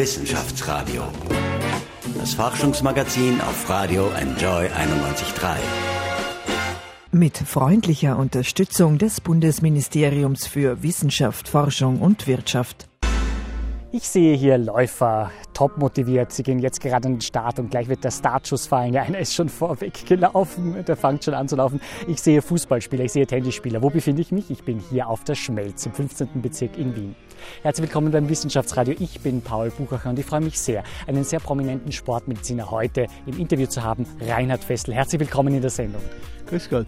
Wissenschaftsradio. Das Forschungsmagazin auf Radio Enjoy 91.3. Mit freundlicher Unterstützung des Bundesministeriums für Wissenschaft, Forschung und Wirtschaft. Ich sehe hier Läufer, top motiviert. Sie gehen jetzt gerade an den Start und gleich wird der Startschuss fallen. Ja, einer ist schon vorweg gelaufen, der fängt schon an zu laufen. Ich sehe Fußballspieler, ich sehe Tennisspieler. Wo befinde ich mich? Ich bin hier auf der Schmelz im 15. Bezirk in Wien. Herzlich willkommen beim Wissenschaftsradio. Ich bin Paul Buchacher und ich freue mich sehr, einen sehr prominenten Sportmediziner heute im Interview zu haben, Reinhard Fessel. Herzlich willkommen in der Sendung. Grüß Gott.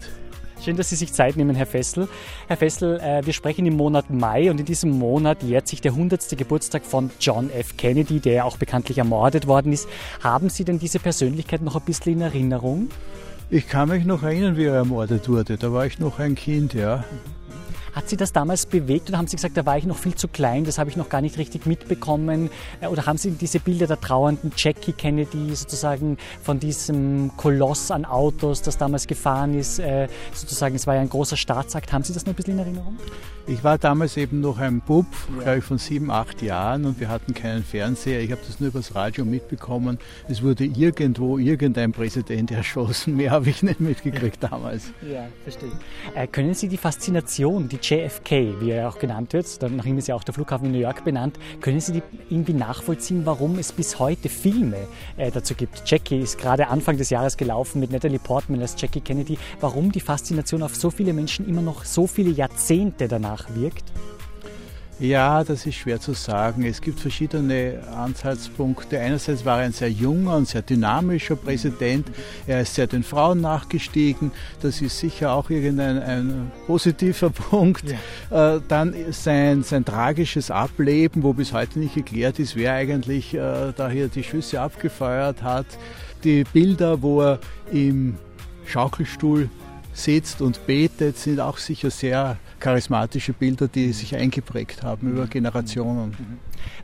Schön, dass Sie sich Zeit nehmen, Herr Fessel. Herr Fessel, äh, wir sprechen im Monat Mai und in diesem Monat jährt sich der 100. Geburtstag von John F. Kennedy, der ja auch bekanntlich ermordet worden ist. Haben Sie denn diese Persönlichkeit noch ein bisschen in Erinnerung? Ich kann mich noch erinnern, wie er ermordet wurde. Da war ich noch ein Kind, ja. Hat Sie das damals bewegt oder haben Sie gesagt, da war ich noch viel zu klein, das habe ich noch gar nicht richtig mitbekommen? Äh, oder haben Sie diese Bilder der trauernden Jackie Kennedy sozusagen von diesem Koloss an Autos, das damals gefahren ist, äh, sozusagen, es war ja ein großer Staatsakt, haben Sie das noch ein bisschen in Erinnerung? Ich war damals eben noch ein Bub, ja. glaube ich von sieben, acht Jahren und wir hatten keinen Fernseher. Ich habe das nur übers Radio mitbekommen. Es wurde irgendwo irgendein Präsident erschossen. Mehr habe ich nicht mitgekriegt damals. Ja, verstehe. Äh, können Sie die Faszination, die JFK, wie er auch genannt wird, nach ihm ist ja auch der Flughafen in New York benannt, können Sie die irgendwie nachvollziehen, warum es bis heute Filme äh, dazu gibt? Jackie ist gerade Anfang des Jahres gelaufen mit Natalie Portman als Jackie Kennedy. Warum die Faszination auf so viele Menschen immer noch so viele Jahrzehnte danach nachwirkt? Ja, das ist schwer zu sagen. Es gibt verschiedene Ansatzpunkte. Einerseits war er ein sehr junger und sehr dynamischer Präsident. Er ist sehr den Frauen nachgestiegen. Das ist sicher auch irgendein ein positiver Punkt. Ja. Äh, dann sein, sein tragisches Ableben, wo bis heute nicht geklärt ist, wer eigentlich äh, da hier die Schüsse abgefeuert hat. Die Bilder, wo er im Schaukelstuhl sitzt und betet, sind auch sicher sehr charismatische Bilder, die sich eingeprägt haben über Generationen.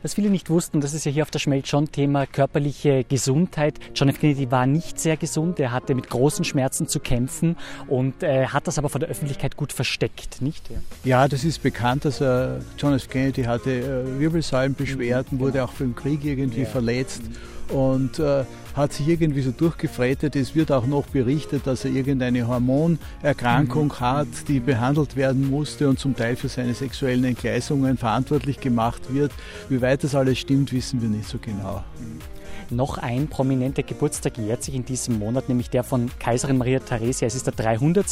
Was viele nicht wussten, das ist ja hier auf der Schmelz schon Thema körperliche Gesundheit. John F. Kennedy war nicht sehr gesund, er hatte mit großen Schmerzen zu kämpfen und äh, hat das aber vor der Öffentlichkeit gut versteckt, nicht? Ja, das ist bekannt, dass er, John F. Kennedy hatte äh, Wirbelsäulenbeschwerden, mhm, wurde auch vom Krieg irgendwie ja. verletzt und äh, hat sich irgendwie so durchgefrettet. Es wird auch noch berichtet, dass er irgendeine Hormonerkrankung mhm. hat, die behandelt werden musste und zum Teil für seine sexuellen Entgleisungen verantwortlich gemacht wird. Wie weit das alles stimmt, wissen wir nicht so genau. Mhm. Noch ein prominenter Geburtstag jährt sich in diesem Monat, nämlich der von Kaiserin Maria Theresia. Es ist der 300.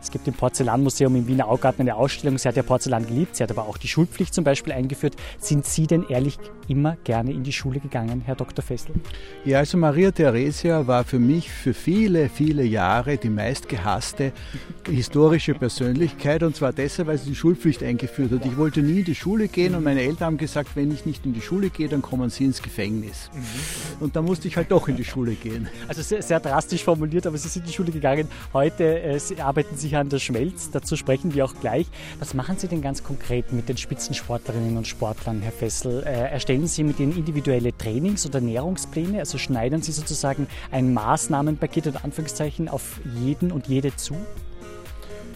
Es gibt im Porzellanmuseum im Wiener Augarten eine Ausstellung. Sie hat ja Porzellan geliebt, sie hat aber auch die Schulpflicht zum Beispiel eingeführt. Sind Sie denn ehrlich immer gerne in die Schule gegangen, Herr Dr. Fessel? Ja, also Maria Theresia war für mich für viele, viele Jahre die meistgehasste historische Persönlichkeit und zwar deshalb, weil sie die Schulpflicht eingeführt hat. Ich wollte nie in die Schule gehen und meine Eltern haben gesagt, wenn ich nicht in die Schule gehe, dann kommen sie ins Gefängnis. Mhm. Und da musste ich halt doch in die Schule gehen. Also sehr, sehr drastisch formuliert, aber Sie sind in die Schule gegangen. Heute äh, Sie arbeiten Sie an der Schmelz, dazu sprechen wir auch gleich. Was machen Sie denn ganz konkret mit den Spitzensportlerinnen und Sportlern, Herr Fessel? Äh, erstellen Sie mit ihnen individuelle Trainings- oder Ernährungspläne? Also schneiden Sie sozusagen ein Maßnahmenpaket und Anführungszeichen auf jeden und jede zu?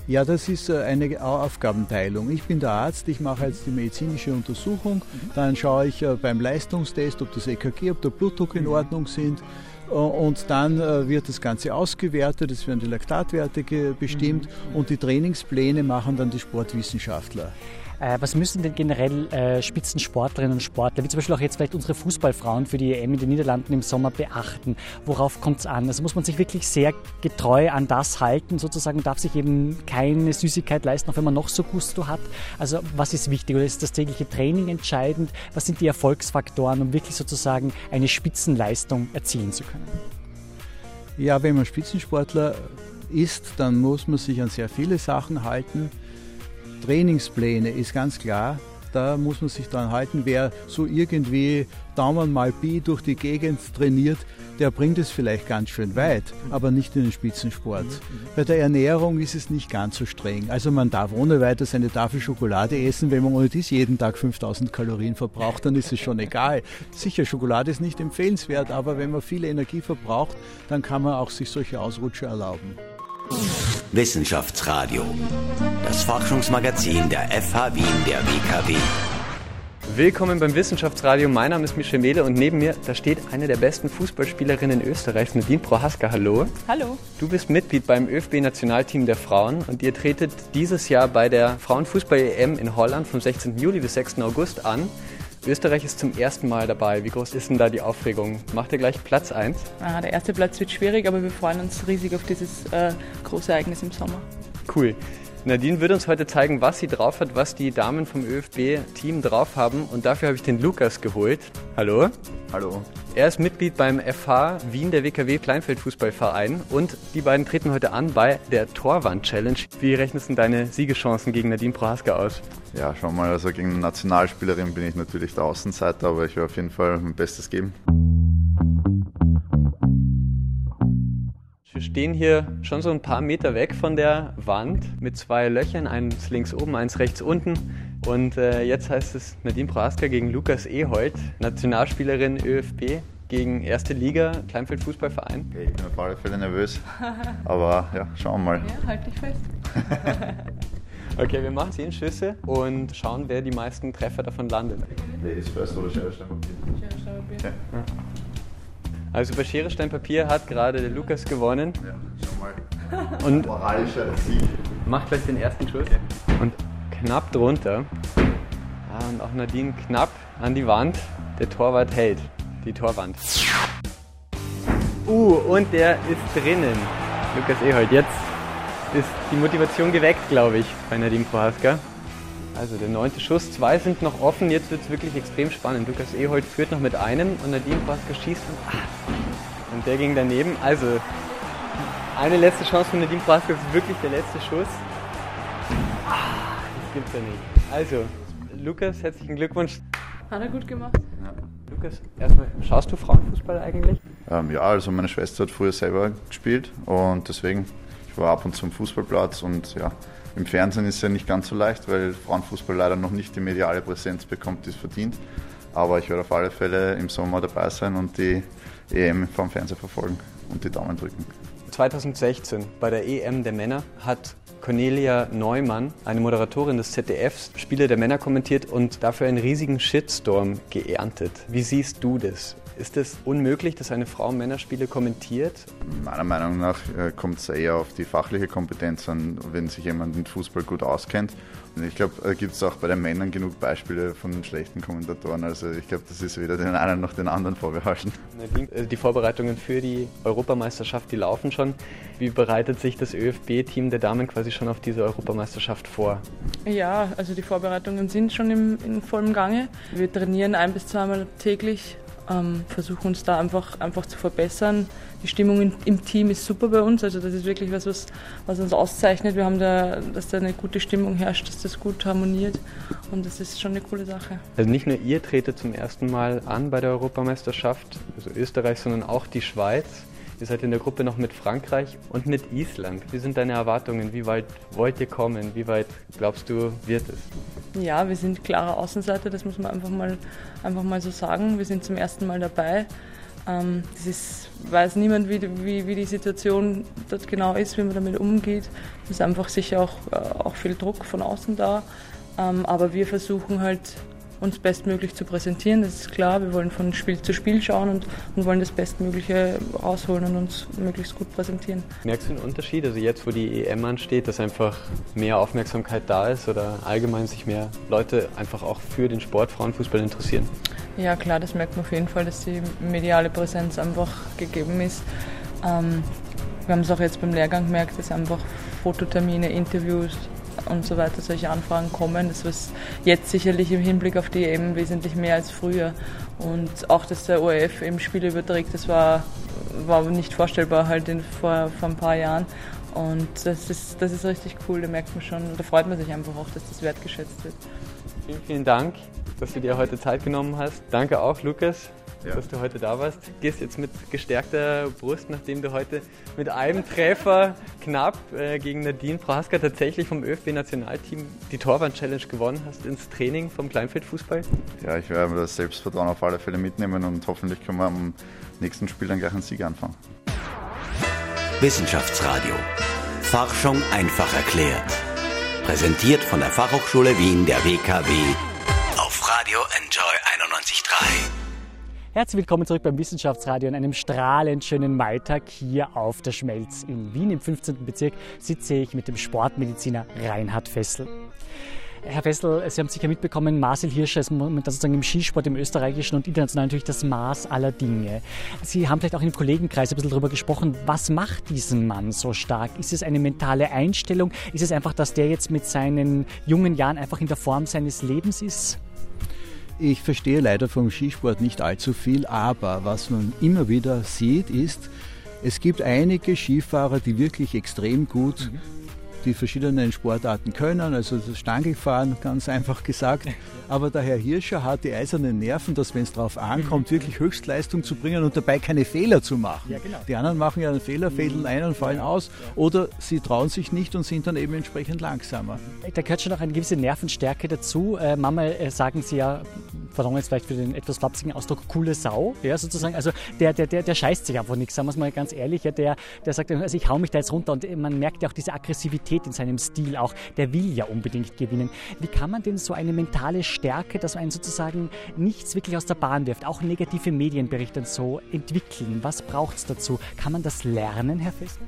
Ja, das ist äh, eine Aufgabenteilung. Ich bin der Arzt, ich mache jetzt die medizinische Untersuchung, dann schaue ich äh, beim Leistungstest, ob das EKG, ob der Blutdruck in Ordnung sind. Äh, und dann wird das Ganze ausgewertet, es werden die Laktatwerte bestimmt mhm. und die Trainingspläne machen dann die Sportwissenschaftler. Äh, was müssen denn generell äh, Spitzensportlerinnen und Sportler, wie zum Beispiel auch jetzt vielleicht unsere Fußballfrauen für die EM in den Niederlanden im Sommer beachten? Worauf kommt es an? Also muss man sich wirklich sehr getreu an das halten, sozusagen darf sich eben keine Süßigkeit leisten, auch wenn man noch so Gusto hat. Also was ist wichtig oder ist das tägliche Training entscheidend? Was sind die Erfolgsfaktoren, um wirklich sozusagen eine Spitzenleistung erzielen zu können? Ja, wenn man Spitzensportler ist, dann muss man sich an sehr viele Sachen halten. Trainingspläne ist ganz klar. Da muss man sich dran halten. Wer so irgendwie Daumen mal Pi durch die Gegend trainiert, der bringt es vielleicht ganz schön weit, aber nicht in den Spitzensport. Bei der Ernährung ist es nicht ganz so streng. Also man darf ohne weiteres eine Tafel Schokolade essen. Wenn man ohne dies jeden Tag 5000 Kalorien verbraucht, dann ist es schon egal. Sicher, Schokolade ist nicht empfehlenswert, aber wenn man viel Energie verbraucht, dann kann man auch sich solche Ausrutsche erlauben. Wissenschaftsradio. Das Forschungsmagazin der FH Wien der WKW. Willkommen beim Wissenschaftsradio. Mein Name ist Michel Mehle und neben mir, da steht eine der besten Fußballspielerinnen Österreichs, Nadine Prohaska. Hallo. Hallo. Du bist Mitglied beim ÖFB-Nationalteam der Frauen und ihr tretet dieses Jahr bei der Frauenfußball-EM in Holland vom 16. Juli bis 6. August an. Österreich ist zum ersten Mal dabei. Wie groß ist denn da die Aufregung? Macht ihr gleich Platz 1? Ah, der erste Platz wird schwierig, aber wir freuen uns riesig auf dieses äh, große Ereignis im Sommer. Cool. Nadine wird uns heute zeigen, was sie drauf hat, was die Damen vom ÖFB-Team drauf haben. Und dafür habe ich den Lukas geholt. Hallo. Hallo. Er ist Mitglied beim FH Wien der WKW Kleinfeldfußballverein und die beiden treten heute an bei der Torwand-Challenge. Wie rechnest du deine Siegeschancen gegen Nadine Prohaska aus? Ja, schau mal, also gegen eine Nationalspielerin bin ich natürlich der Außenseiter, aber ich werde auf jeden Fall mein Bestes geben. Wir stehen hier schon so ein paar Meter weg von der Wand mit zwei Löchern, eins links oben, eins rechts unten. Und äh, jetzt heißt es Nadine Prohaska gegen Lukas Ehold, Nationalspielerin ÖFB gegen erste Liga, Kleinfeld Fußballverein. Okay, ich bin auf alle Fälle nervös, aber ja, schauen wir mal. Ja, halt dich fest. okay, wir machen zehn Schüsse und schauen, wer die meisten Treffer davon landet. Ladies first oder Schere, Stein, Papier? Schere, Stein, Papier. Also bei Schere, Stein, Papier hat gerade der Lukas gewonnen. Ja, schau mal. Und Moralischer Sieg. macht gleich den ersten Schuss. Und knapp drunter. Ah, und auch Nadine knapp an die Wand. Der Torwart hält. Die Torwand. Uh, und der ist drinnen. Lukas Ehold, jetzt ist die Motivation geweckt, glaube ich, bei Nadine Prohaska. Also der neunte Schuss, zwei sind noch offen, jetzt wird es wirklich extrem spannend. Lukas Ehold führt noch mit einem und Nadine Prohaska schießt und, ah, und der ging daneben. Also eine letzte Chance von Nadine das ist wirklich der letzte Schuss. Ah, das gibt's ja nicht. Also, Lukas, herzlichen Glückwunsch. Hat er gut gemacht. Lukas, erstmal, schaust du Frauenfußball eigentlich? Ähm, ja, also meine Schwester hat früher selber gespielt und deswegen, ich war ab und zu am Fußballplatz und ja, im Fernsehen ist es ja nicht ganz so leicht, weil Frauenfußball leider noch nicht die mediale Präsenz bekommt, die es verdient. Aber ich werde auf alle Fälle im Sommer dabei sein und die EM vom Fernseher verfolgen und die Daumen drücken. 2016 bei der EM der Männer hat Cornelia Neumann, eine Moderatorin des ZDFs, Spiele der Männer kommentiert und dafür einen riesigen Shitstorm geerntet. Wie siehst du das? Ist es unmöglich, dass eine Frau Männerspiele kommentiert? Meiner Meinung nach äh, kommt es eher auf die fachliche Kompetenz an, wenn sich jemand mit Fußball gut auskennt. Und ich glaube, da gibt es auch bei den Männern genug Beispiele von schlechten Kommentatoren. Also ich glaube, das ist weder den einen noch den anderen vorbehalten. Äh, Die Vorbereitungen für die Europameisterschaft, die laufen schon. Wie bereitet sich das ÖFB-Team der Damen quasi schon auf diese Europameisterschaft vor? Ja, also die Vorbereitungen sind schon im, in vollem Gange. Wir trainieren ein bis zweimal täglich, ähm, versuchen uns da einfach, einfach zu verbessern. Die Stimmung in, im Team ist super bei uns, also das ist wirklich was, was, was uns auszeichnet. Wir haben da, dass da eine gute Stimmung herrscht, dass das gut harmoniert und das ist schon eine coole Sache. Also nicht nur ihr tretet zum ersten Mal an bei der Europameisterschaft, also Österreich, sondern auch die Schweiz. Ihr seid in der Gruppe noch mit Frankreich und mit Island. Wie sind deine Erwartungen? Wie weit wollt ihr kommen? Wie weit glaubst du, wird es? Ja, wir sind klare Außenseiter, das muss man einfach mal, einfach mal so sagen. Wir sind zum ersten Mal dabei. Ähm, das ist, weiß niemand, wie, die- wie, wie die Situation dort genau ist, wie man damit umgeht. Es ist einfach sicher auch, äh, auch viel Druck von außen da. Ähm, aber wir versuchen halt, uns bestmöglich zu präsentieren, das ist klar. Wir wollen von Spiel zu Spiel schauen und, und wollen das Bestmögliche rausholen und uns möglichst gut präsentieren. Merkst du einen Unterschied? Also jetzt, wo die EM ansteht, dass einfach mehr Aufmerksamkeit da ist oder allgemein sich mehr Leute einfach auch für den Sport Frauenfußball interessieren? Ja, klar, das merkt man auf jeden Fall, dass die mediale Präsenz einfach gegeben ist. Ähm, wir haben es auch jetzt beim Lehrgang gemerkt, dass einfach Fototermine, Interviews und so weiter, solche Anfragen kommen. Das was jetzt sicherlich im Hinblick auf die EM wesentlich mehr als früher. Und auch, dass der ORF eben Spiele überträgt, das war, war nicht vorstellbar halt in, vor, vor ein paar Jahren. Und das ist, das ist richtig cool, da merkt man schon, da freut man sich einfach auch, dass das wertgeschätzt wird. Vielen, vielen Dank, dass du dir heute Zeit genommen hast. Danke auch, Lukas, Ja. dass du heute da warst. Gehst jetzt mit gestärkter Brust, nachdem du heute mit einem Treffer knapp äh, gegen Nadine Prohaska tatsächlich vom ÖFB-Nationalteam die Torwand-Challenge gewonnen hast, ins Training vom Kleinfeldfußball. Ja, ich werde das Selbstvertrauen auf alle Fälle mitnehmen und hoffentlich können wir am nächsten Spiel dann gleich einen Sieg anfangen. Wissenschaftsradio. Forschung einfach erklärt. Präsentiert von der Fachhochschule Wien der WKW auf Radio Radio Enjoy 91.3. Herzlich willkommen zurück beim Wissenschaftsradio an einem strahlend schönen Maitag hier auf der Schmelz in Wien im 15. Bezirk sitze ich mit dem Sportmediziner Reinhard Fessel. Herr Fessel, Sie haben sicher mitbekommen, Marcel Hirscher ist momentan sozusagen im Skisport, im österreichischen und international natürlich das Maß aller Dinge. Sie haben vielleicht auch im Kollegenkreis ein bisschen darüber gesprochen, was macht diesen Mann so stark? Ist es eine mentale Einstellung? Ist es einfach, dass der jetzt mit seinen jungen Jahren einfach in der Form seines Lebens ist? Ich verstehe leider vom Skisport nicht allzu viel, aber was man immer wieder sieht, ist, es gibt einige Skifahrer, die wirklich extrem gut mhm die verschiedenen Sportarten können, also das Stangelfahren ganz einfach gesagt. Aber der Herr Hirscher hat die eisernen Nerven, dass wenn es darauf ankommt, mhm. wirklich Höchstleistung zu bringen und dabei keine Fehler zu machen. Ja, genau. Die anderen machen ja einen Fehler, fädeln ein und fallen aus oder sie trauen sich nicht und sind dann eben entsprechend langsamer. Da gehört schon auch eine gewisse Nervenstärke dazu. Äh, Mama äh, sagen Sie ja, verlangen jetzt vielleicht für den etwas flapsigen Ausdruck, coole Sau, ja, sozusagen. Also der, der, der, der scheißt sich einfach nichts, sagen wir es mal ganz ehrlich. Ja, der, der sagt, also ich hau mich da jetzt runter und man merkt ja auch diese Aggressivität in seinem Stil auch. Der will ja unbedingt gewinnen. Wie kann man denn so eine mentale Stärke, dass einen sozusagen nichts wirklich aus der Bahn wirft, auch negative Medienberichte und so entwickeln? Was braucht es dazu? Kann man das lernen, Herr Fessel?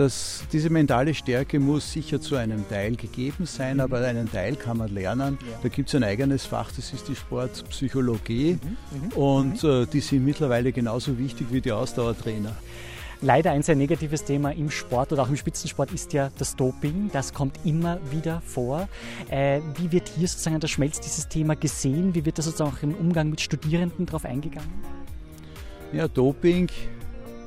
Das, diese mentale Stärke muss sicher zu einem Teil gegeben sein, mhm. aber einen Teil kann man lernen. Ja. Da gibt es ein eigenes Fach, das ist die Sportpsychologie. Mhm. Mhm. Und mhm. äh, die sind mittlerweile genauso wichtig wie die Ausdauertrainer. Leider ein sehr negatives Thema im Sport oder auch im Spitzensport ist ja das Doping. Das kommt immer wieder vor. Äh, wie wird hier sozusagen an der Schmelz dieses Thema gesehen? Wie wird das sozusagen auch im Umgang mit Studierenden darauf eingegangen? Ja, Doping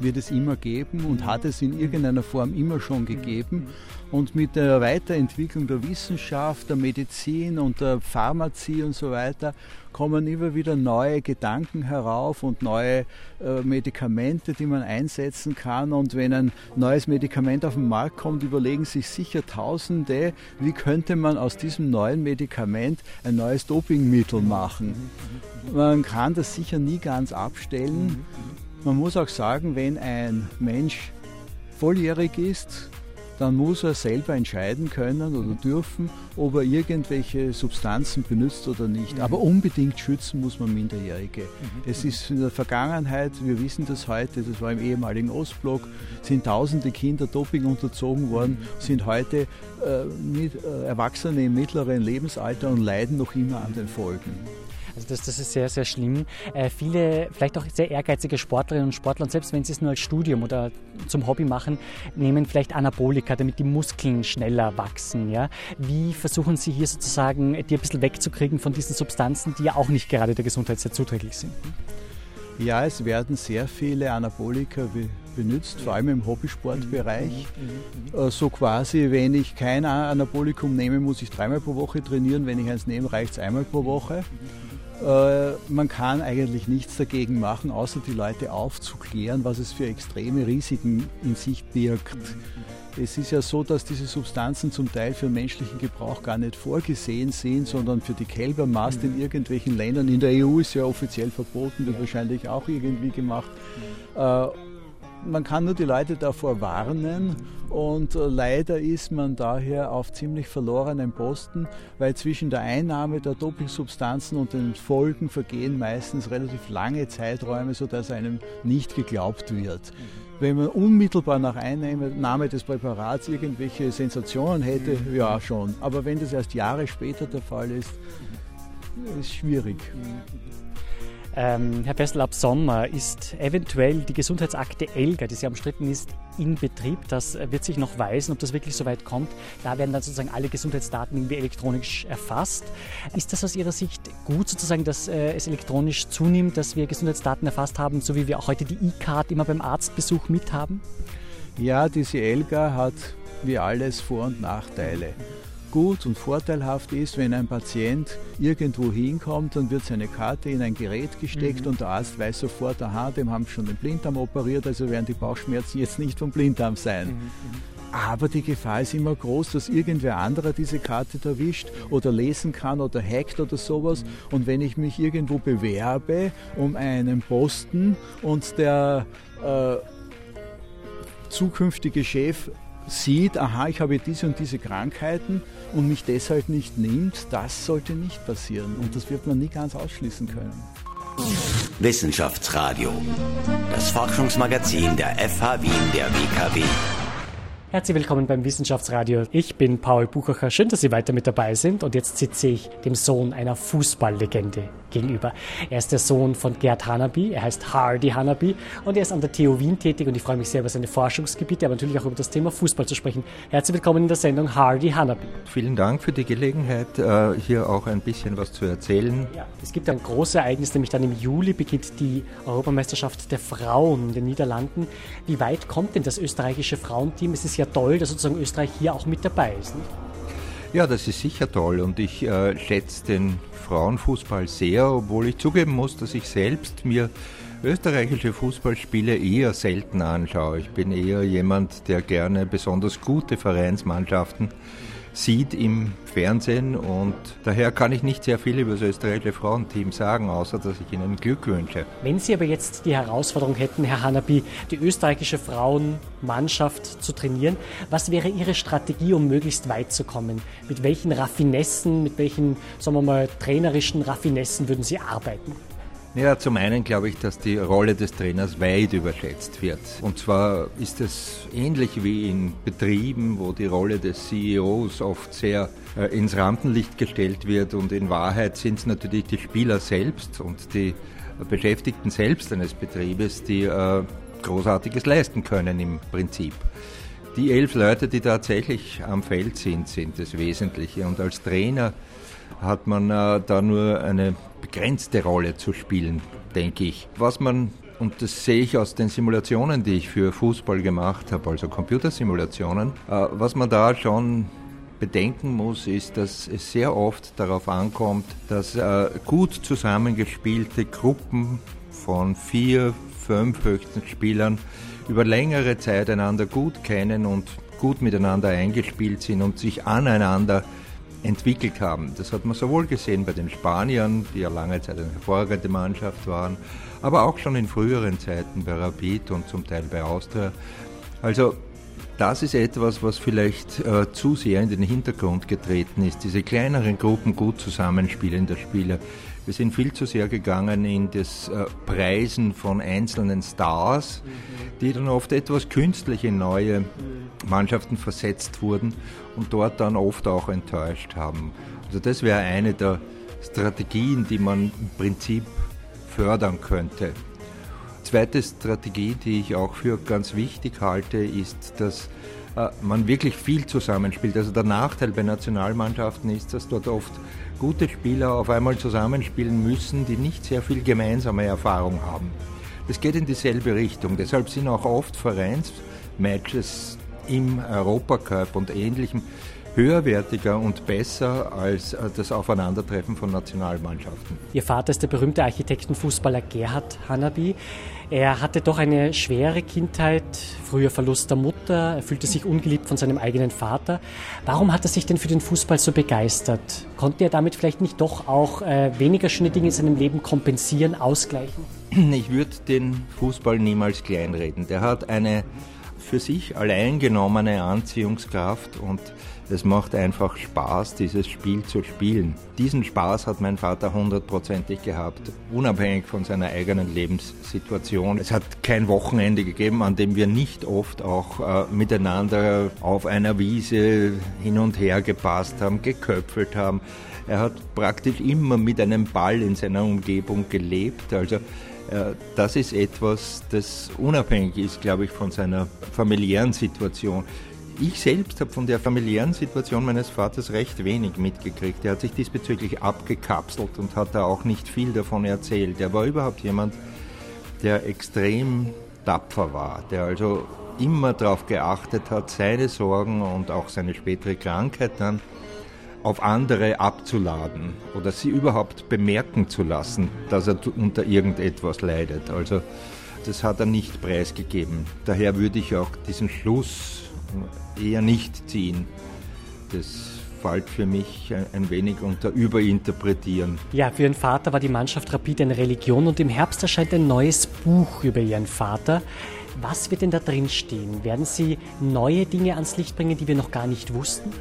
wird es immer geben und hat es in irgendeiner Form immer schon gegeben. Und mit der Weiterentwicklung der Wissenschaft, der Medizin und der Pharmazie und so weiter kommen immer wieder neue Gedanken herauf und neue äh, Medikamente, die man einsetzen kann. Und wenn ein neues Medikament auf den Markt kommt, überlegen sich sicher Tausende, wie könnte man aus diesem neuen Medikament ein neues Dopingmittel machen. Man kann das sicher nie ganz abstellen. Man muss auch sagen, wenn ein Mensch volljährig ist, dann muss er selber entscheiden können oder dürfen, ob er irgendwelche Substanzen benutzt oder nicht. Aber unbedingt schützen muss man Minderjährige. Mhm. Es ist in der Vergangenheit, wir wissen das heute, das war im ehemaligen Ostblock, sind tausende Kinder Doping unterzogen worden, sind heute äh, mit, äh, Erwachsene im mittleren Lebensalter und leiden noch immer an den Folgen. Also das, das ist sehr, sehr schlimm. Äh, viele, vielleicht auch sehr ehrgeizige Sportlerinnen und Sportler, und selbst wenn sie es nur als Studium oder zum Hobby machen, nehmen vielleicht Anabolika, damit die Muskeln schneller wachsen. Ja? Wie versuchen Sie hier sozusagen, die ein bisschen wegzukriegen von diesen Substanzen, die ja auch nicht gerade der Gesundheit sehr zuträglich sind? Ja, es werden sehr viele Anabolika benutzt, vor allem im Hobbysportbereich. Mhm, mhm, mhm. Äh, so quasi, wenn ich kein Anabolikum nehme, muss ich dreimal pro Woche trainieren. Wenn ich eins nehme, reicht es einmal pro Woche. Äh, man kann eigentlich nichts dagegen machen, außer die Leute aufzuklären, was es für extreme Risiken in sich birgt. Es ist ja so, dass diese Substanzen zum Teil für menschlichen Gebrauch gar nicht vorgesehen sind, sondern für die Kälbermast in irgendwelchen Ländern. In der EU ist ja offiziell verboten, wird wahrscheinlich auch irgendwie gemacht. Äh, man kann nur die Leute davor warnen und äh, leider ist man daher auf ziemlich verlorenen Posten, weil zwischen der Einnahme der Dopingsubstanzen und den Folgen vergehen meistens relativ lange Zeiträume, sodass einem nicht geglaubt wird. Wenn man unmittelbar nach Einnahme des Präparats irgendwelche Sensationen hätte, ja schon. Aber wenn das erst Jahre später der Fall ist, ist schwierig. Ähm, Herr Fessel, ab Sommer ist eventuell die Gesundheitsakte ELGA, die sehr umstritten ist, in Betrieb. Das wird sich noch weisen, ob das wirklich so weit kommt. Da werden dann sozusagen alle Gesundheitsdaten irgendwie elektronisch erfasst. Ist das aus Ihrer Sicht gut sozusagen, dass äh, es elektronisch zunimmt, dass wir Gesundheitsdaten erfasst haben, so wie wir auch heute die E-Card immer beim Arztbesuch mithaben? Ja, diese ELGA hat wie alles Vor- und Nachteile gut und vorteilhaft ist, wenn ein Patient irgendwo hinkommt, dann wird seine Karte in ein Gerät gesteckt mhm. und der Arzt weiß sofort, aha, dem haben schon den Blinddarm operiert, also werden die Bauchschmerzen jetzt nicht vom Blinddarm sein. Mhm. mhm. Aber die Gefahr ist immer groß, dass irgendwer anderer diese Karte erwischt oder lesen kann oder hackt oder sowas. Mhm. Und wenn ich mich irgendwo bewerbe um einen Posten und der äh, zukünftige Chef sieht, aha, ich habe diese und diese Krankheiten und mich deshalb nicht nimmt, das sollte nicht passieren. Und das wird man nie ganz ausschließen können. Wissenschaftsradio, das Forschungsmagazin der FH Wien der WKW. Herzlich willkommen beim Wissenschaftsradio. Ich bin Paul Buchacher. Schön, dass Sie weiter mit dabei sind. Und jetzt sitze ich dem Sohn einer Fußballlegende gegenüber. Er ist der Sohn von Gerd Hanaby. Er heißt Hardy Hanaby und er ist an der TU Wien tätig. Und ich freue mich sehr über seine Forschungsgebiete, aber natürlich auch über das Thema Fußball zu sprechen. Herzlich willkommen in der Sendung Hardy Hanaby. Vielen Dank für die Gelegenheit, äh, hier auch ein bisschen was zu erzählen. Ja, es gibt ein großes Ereignis, nämlich dann im Juli beginnt die Europameisterschaft der Frauen in den Niederlanden. Wie weit kommt denn das österreichische Frauenteam? Es ist ja ja toll, dass sozusagen Österreich hier auch mit dabei ist. Nicht? Ja, das ist sicher toll und ich äh, schätze den Frauenfußball sehr, obwohl ich zugeben muss, dass ich selbst mir österreichische Fußballspiele eher selten anschaue. Ich bin eher jemand, der gerne besonders gute Vereinsmannschaften sieht im Fernsehen und daher kann ich nicht sehr viel über das österreichische Frauenteam sagen, außer dass ich Ihnen Glück wünsche. Wenn Sie aber jetzt die Herausforderung hätten, Herr Hanabi, die österreichische Frauenmannschaft zu trainieren, was wäre Ihre Strategie, um möglichst weit zu kommen? Mit welchen Raffinessen, mit welchen, sagen wir mal, trainerischen Raffinessen würden Sie arbeiten? Ja, zum einen glaube ich, dass die Rolle des Trainers weit überschätzt wird. Und zwar ist es ähnlich wie in Betrieben, wo die Rolle des CEOs oft sehr äh, ins Rampenlicht gestellt wird und in Wahrheit sind es natürlich die Spieler selbst und die Beschäftigten selbst eines Betriebes, die äh, Großartiges leisten können im Prinzip. Die elf Leute, die tatsächlich am Feld sind, sind das Wesentliche. Und als Trainer hat man äh, da nur eine begrenzte Rolle zu spielen, denke ich. Was man, und das sehe ich aus den Simulationen, die ich für Fußball gemacht habe, also Computersimulationen, äh, was man da schon bedenken muss, ist, dass es sehr oft darauf ankommt, dass äh, gut zusammengespielte Gruppen von vier, fünf höchsten Spielern über längere Zeit einander gut kennen und gut miteinander eingespielt sind und sich aneinander entwickelt haben. Das hat man sowohl gesehen bei den Spaniern, die ja lange Zeit eine hervorragende Mannschaft waren, aber auch schon in früheren Zeiten bei Rapid und zum Teil bei Austria. Also das ist etwas, was vielleicht äh, zu sehr in den Hintergrund getreten ist. Diese kleineren Gruppen gut zusammenspielender Spieler. Wir sind viel zu sehr gegangen in das äh, Preisen von einzelnen Stars, die dann oft etwas künstlich in neue Mannschaften versetzt wurden und dort dann oft auch enttäuscht haben. Also das wäre eine der Strategien, die man im Prinzip fördern könnte. Zweite Strategie, die ich auch für ganz wichtig halte, ist, dass äh, man wirklich viel zusammenspielt. Also der Nachteil bei Nationalmannschaften ist, dass dort oft gute Spieler auf einmal zusammenspielen müssen, die nicht sehr viel gemeinsame Erfahrung haben. Das geht in dieselbe Richtung. Deshalb sind auch oft Vereinsmatches im Europacup und ähnlichem höherwertiger und besser als äh, das Aufeinandertreffen von Nationalmannschaften. Ihr Vater ist der berühmte Architektenfußballer Gerhard Hanabi. Er hatte doch eine schwere Kindheit, früher Verlust der Mutter, er fühlte sich ungeliebt von seinem eigenen Vater. Warum hat er sich denn für den Fußball so begeistert? Konnte er damit vielleicht nicht doch auch äh, weniger schöne Dinge in seinem Leben kompensieren, ausgleichen? Ich würde den Fußball niemals kleinreden. Der hat eine für sich allein genommene Anziehungskraft und es macht einfach Spaß, dieses Spiel zu spielen. Diesen Spaß hat mein Vater hundertprozentig gehabt, unabhängig von seiner eigenen Lebenssituation. Es hat kein Wochenende gegeben, an dem wir nicht oft auch äh, miteinander auf einer Wiese hin und her gepasst haben, geköpfelt haben. Er hat praktisch immer mit einem Ball in seiner Umgebung gelebt. Also das ist etwas, das unabhängig ist, glaube ich, von seiner familiären Situation. Ich selbst habe von der familiären Situation meines Vaters recht wenig mitgekriegt. Er hat sich diesbezüglich abgekapselt und hat da auch nicht viel davon erzählt. Er war überhaupt jemand, der extrem tapfer war, der also immer darauf geachtet hat, seine Sorgen und auch seine spätere Krankheit dann auf andere abzuladen oder sie überhaupt bemerken zu lassen, dass er unter irgendetwas leidet. Also das hat er nicht preisgegeben. Daher würde ich auch diesen Schluss eher nicht ziehen. Das fällt für mich ein wenig unter Überinterpretieren. Ja, für Ihren Vater war die Mannschaft Rapid eine Religion und im Herbst erscheint ein neues Buch über Ihren Vater. Was wird denn da drin stehen? Werden Sie neue Dinge ans Licht bringen, die wir noch gar nicht wussten?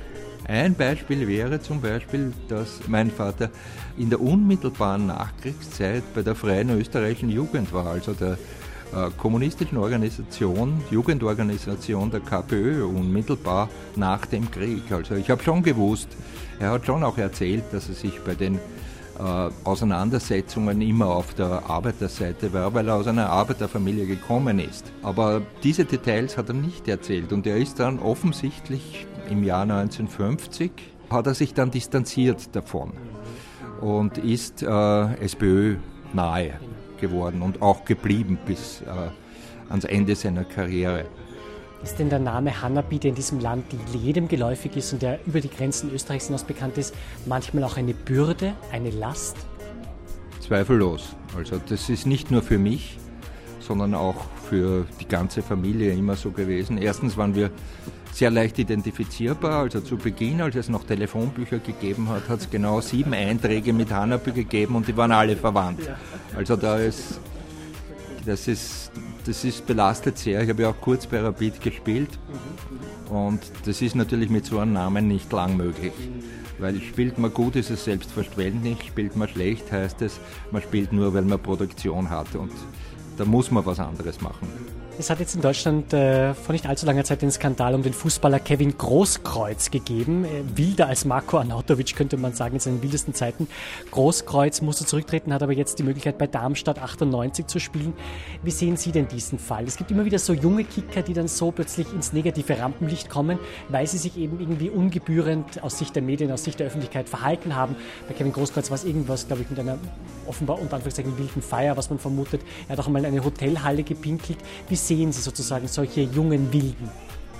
Ein Beispiel wäre zum Beispiel, dass mein Vater in der unmittelbaren Nachkriegszeit bei der Freien Österreichischen Jugend war, also der äh, kommunistischen Organisation, Jugendorganisation der KPÖ, unmittelbar nach dem Krieg. Also ich habe schon gewusst, er hat schon auch erzählt, dass er sich bei den Auseinandersetzungen immer auf der Arbeiterseite war, weil er aus einer Arbeiterfamilie gekommen ist. Aber diese Details hat er nicht erzählt und er ist dann offensichtlich im Jahr 1950 hat er sich dann distanziert davon und ist äh, SPÖ nahe geworden und auch geblieben bis äh, ans Ende seiner Karriere. Ist denn der Name Hanabi, der in diesem Land jedem geläufig ist und der über die Grenzen Österreichs hinaus bekannt ist, manchmal auch eine Bürde, eine Last? Zweifellos. Also das ist nicht nur für mich, sondern auch für die ganze Familie immer so gewesen. Erstens waren wir sehr leicht identifizierbar. Also zu Beginn, als es noch Telefonbücher gegeben hat, hat es genau sieben Einträge mit Hanabi gegeben und die waren alle verwandt. Also da ist, das ist das ist belastet sehr. Ich habe ja auch kurz bei Rapid gespielt und das ist natürlich mit so einem Namen nicht lang möglich. Weil spielt man gut, ist es selbstverständlich, spielt man schlecht, heißt es, man spielt nur, weil man Produktion hat und da muss man was anderes machen. Es hat jetzt in Deutschland äh, vor nicht allzu langer Zeit den Skandal um den Fußballer Kevin Großkreuz gegeben. Äh, wilder als Marco Arnautovic könnte man sagen in seinen wildesten Zeiten. Großkreuz musste zurücktreten, hat aber jetzt die Möglichkeit bei Darmstadt 98 zu spielen. Wie sehen Sie denn diesen Fall? Es gibt immer wieder so junge Kicker, die dann so plötzlich ins negative Rampenlicht kommen, weil sie sich eben irgendwie ungebührend aus Sicht der Medien, aus Sicht der Öffentlichkeit verhalten haben. Bei Kevin Großkreuz war es irgendwas, glaube ich, mit einer offenbar unter Anführungszeichen wilden Feier, was man vermutet. Er hat auch einmal eine Hotelhalle gepinkelt. Wie sehen Sie sozusagen solche jungen Wilden?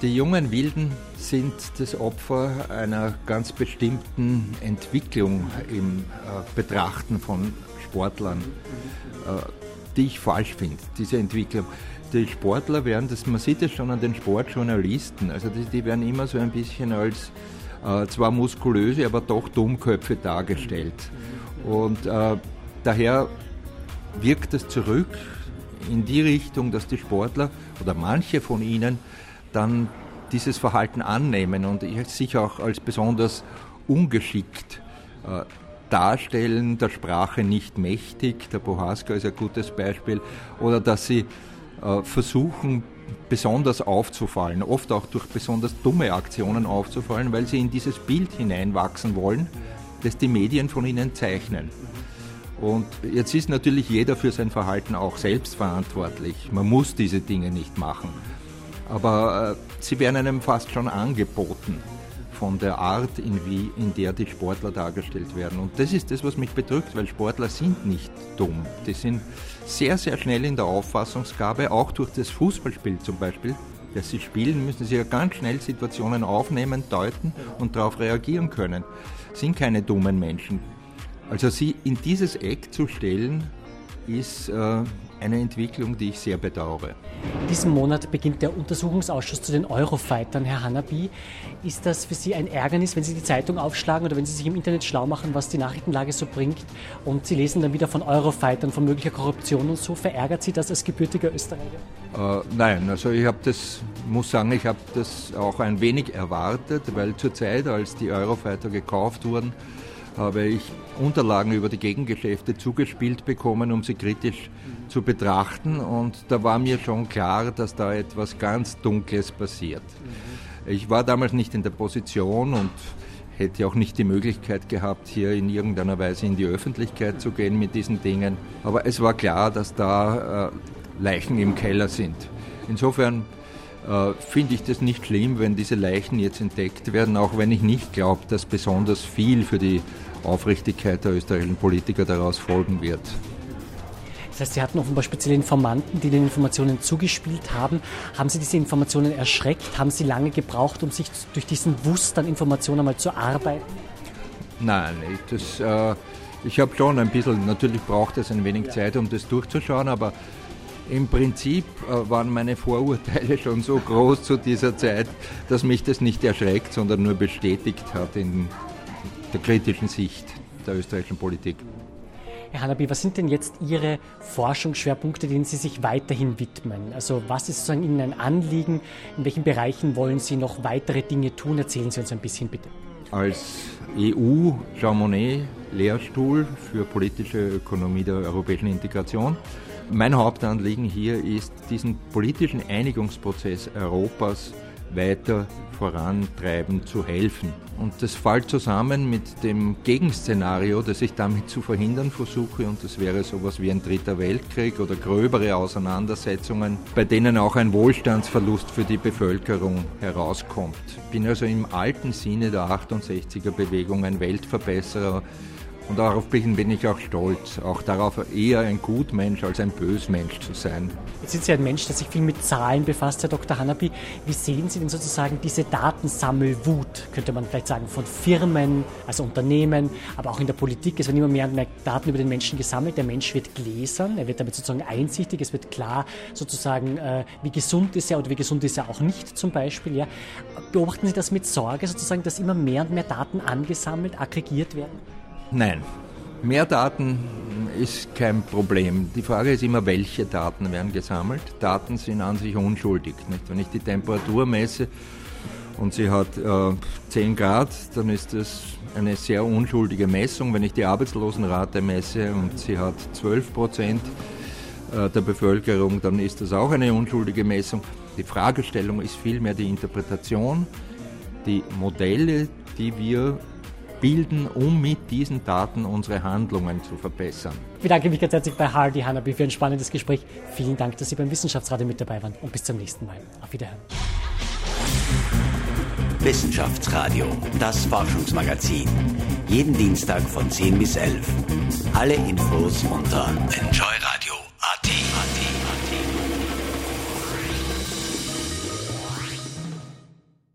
Die jungen Wilden sind das Opfer einer ganz bestimmten Entwicklung im äh, Betrachten von Sportlern, äh, die ich falsch finde, diese Entwicklung. Die Sportler werden, das, man sieht es schon an den Sportjournalisten, also die, die werden immer so ein bisschen als äh, zwar muskulöse, aber doch Dummköpfe dargestellt. Und äh, daher wirkt es zurück in die Richtung, dass die Sportler oder manche von ihnen dann dieses Verhalten annehmen und sich auch als besonders ungeschickt äh, darstellen, der Sprache nicht mächtig, der Bohaska ist ein gutes Beispiel, oder dass sie äh, versuchen, besonders aufzufallen, oft auch durch besonders dumme Aktionen aufzufallen, weil sie in dieses Bild hineinwachsen wollen, das die Medien von ihnen zeichnen. Und jetzt ist natürlich jeder für sein Verhalten auch selbst verantwortlich. Man muss diese Dinge nicht machen. Aber äh, sie werden einem fast schon angeboten von der Art, in, wie, in der die Sportler dargestellt werden. Und das ist das, was mich bedrückt, weil Sportler sind nicht dumm. Die sind sehr, sehr schnell in der Auffassungsgabe, auch durch das Fußballspiel zum Beispiel. Das sie spielen, müssen sie ja ganz schnell Situationen aufnehmen, deuten und darauf reagieren können. Sind keine dummen Menschen. Also sie in dieses Eck zu stellen, ist äh, eine Entwicklung, die ich sehr bedauere. Diesen Monat beginnt der Untersuchungsausschuss zu den Eurofightern, Herr Hanabi. Ist das für Sie ein Ärgernis, wenn Sie die Zeitung aufschlagen oder wenn Sie sich im Internet schlau machen, was die Nachrichtenlage so bringt und Sie lesen dann wieder von Eurofightern, von möglicher Korruption und so? Verärgert Sie das als gebürtiger Österreicher? Äh, nein, also ich habe das, muss sagen, ich habe das auch ein wenig erwartet, weil zur Zeit, als die Eurofighter gekauft wurden, habe ich Unterlagen über die Gegengeschäfte zugespielt bekommen, um sie kritisch zu betrachten. Und da war mir schon klar, dass da etwas ganz Dunkles passiert. Ich war damals nicht in der Position und hätte auch nicht die Möglichkeit gehabt, hier in irgendeiner Weise in die Öffentlichkeit zu gehen mit diesen Dingen. Aber es war klar, dass da äh, Leichen im Keller sind. Insofern äh, finde ich das nicht schlimm, wenn diese Leichen jetzt entdeckt werden, auch wenn ich nicht glaube, dass besonders viel für die Aufrichtigkeit der österreichischen Politiker daraus folgen wird. Das heißt, Sie hatten offenbar spezielle Informanten, die den Informationen zugespielt haben. Haben Sie diese Informationen erschreckt? Haben Sie lange gebraucht, um sich durch diesen Wust an Informationen einmal zu arbeiten? Nein, das, äh, ich habe schon ein bisschen, natürlich braucht es ein wenig Zeit, um das durchzuschauen, aber im Prinzip äh, waren meine Vorurteile schon so groß zu dieser Zeit, dass mich das nicht erschreckt, sondern nur bestätigt hat in der kritischen Sicht der österreichischen Politik. Herr Hanabi, was sind denn jetzt Ihre Forschungsschwerpunkte, denen Sie sich weiterhin widmen? Also was ist sozusagen Ihnen ein Anliegen? In welchen Bereichen wollen Sie noch weitere Dinge tun? Erzählen Sie uns ein bisschen bitte. Als EU Jean Monnet Lehrstuhl für politische Ökonomie der europäischen Integration. Mein Hauptanliegen hier ist, diesen politischen Einigungsprozess Europas weiter vorantreiben zu helfen. Und das fällt zusammen mit dem Gegenszenario, das ich damit zu verhindern versuche. Und das wäre sowas wie ein dritter Weltkrieg oder gröbere Auseinandersetzungen, bei denen auch ein Wohlstandsverlust für die Bevölkerung herauskommt. Ich bin also im alten Sinne der 68er Bewegung ein Weltverbesserer und darauf bin ich auch stolz, auch darauf eher ein Gutmensch als ein Bösmensch zu sein. Jetzt sind Sie ein Mensch, der sich viel mit Zahlen befasst, Herr Dr. Hanapi. Wie sehen Sie denn sozusagen diese Datensammelwut, könnte man vielleicht sagen, von Firmen, also Unternehmen, aber auch in der Politik? Es werden immer mehr und mehr Daten über den Menschen gesammelt. Der Mensch wird gläsern, er wird damit sozusagen einsichtig, es wird klar sozusagen, äh, wie gesund ist er oder wie gesund ist er auch nicht zum Beispiel. Ja. Beobachten Sie das mit Sorge sozusagen, dass immer mehr und mehr Daten angesammelt, aggregiert werden? Nein. Mehr Daten ist kein Problem. Die Frage ist immer, welche Daten werden gesammelt. Daten sind an sich unschuldig. Nicht? Wenn ich die Temperatur messe und sie hat äh, 10 Grad, dann ist das eine sehr unschuldige Messung. Wenn ich die Arbeitslosenrate messe und sie hat 12 Prozent äh, der Bevölkerung, dann ist das auch eine unschuldige Messung. Die Fragestellung ist vielmehr die Interpretation, die Modelle, die wir bilden, um mit diesen Daten unsere Handlungen zu verbessern. Ich bedanke mich ganz herzlich bei Hardy Hanabi für ein spannendes Gespräch. Vielen Dank, dass Sie beim Wissenschaftsradio mit dabei waren und bis zum nächsten Mal. Auf Wiederhören. Wissenschaftsradio, das Forschungsmagazin. Jeden Dienstag von 10 bis 11. Alle Infos unter Enjoy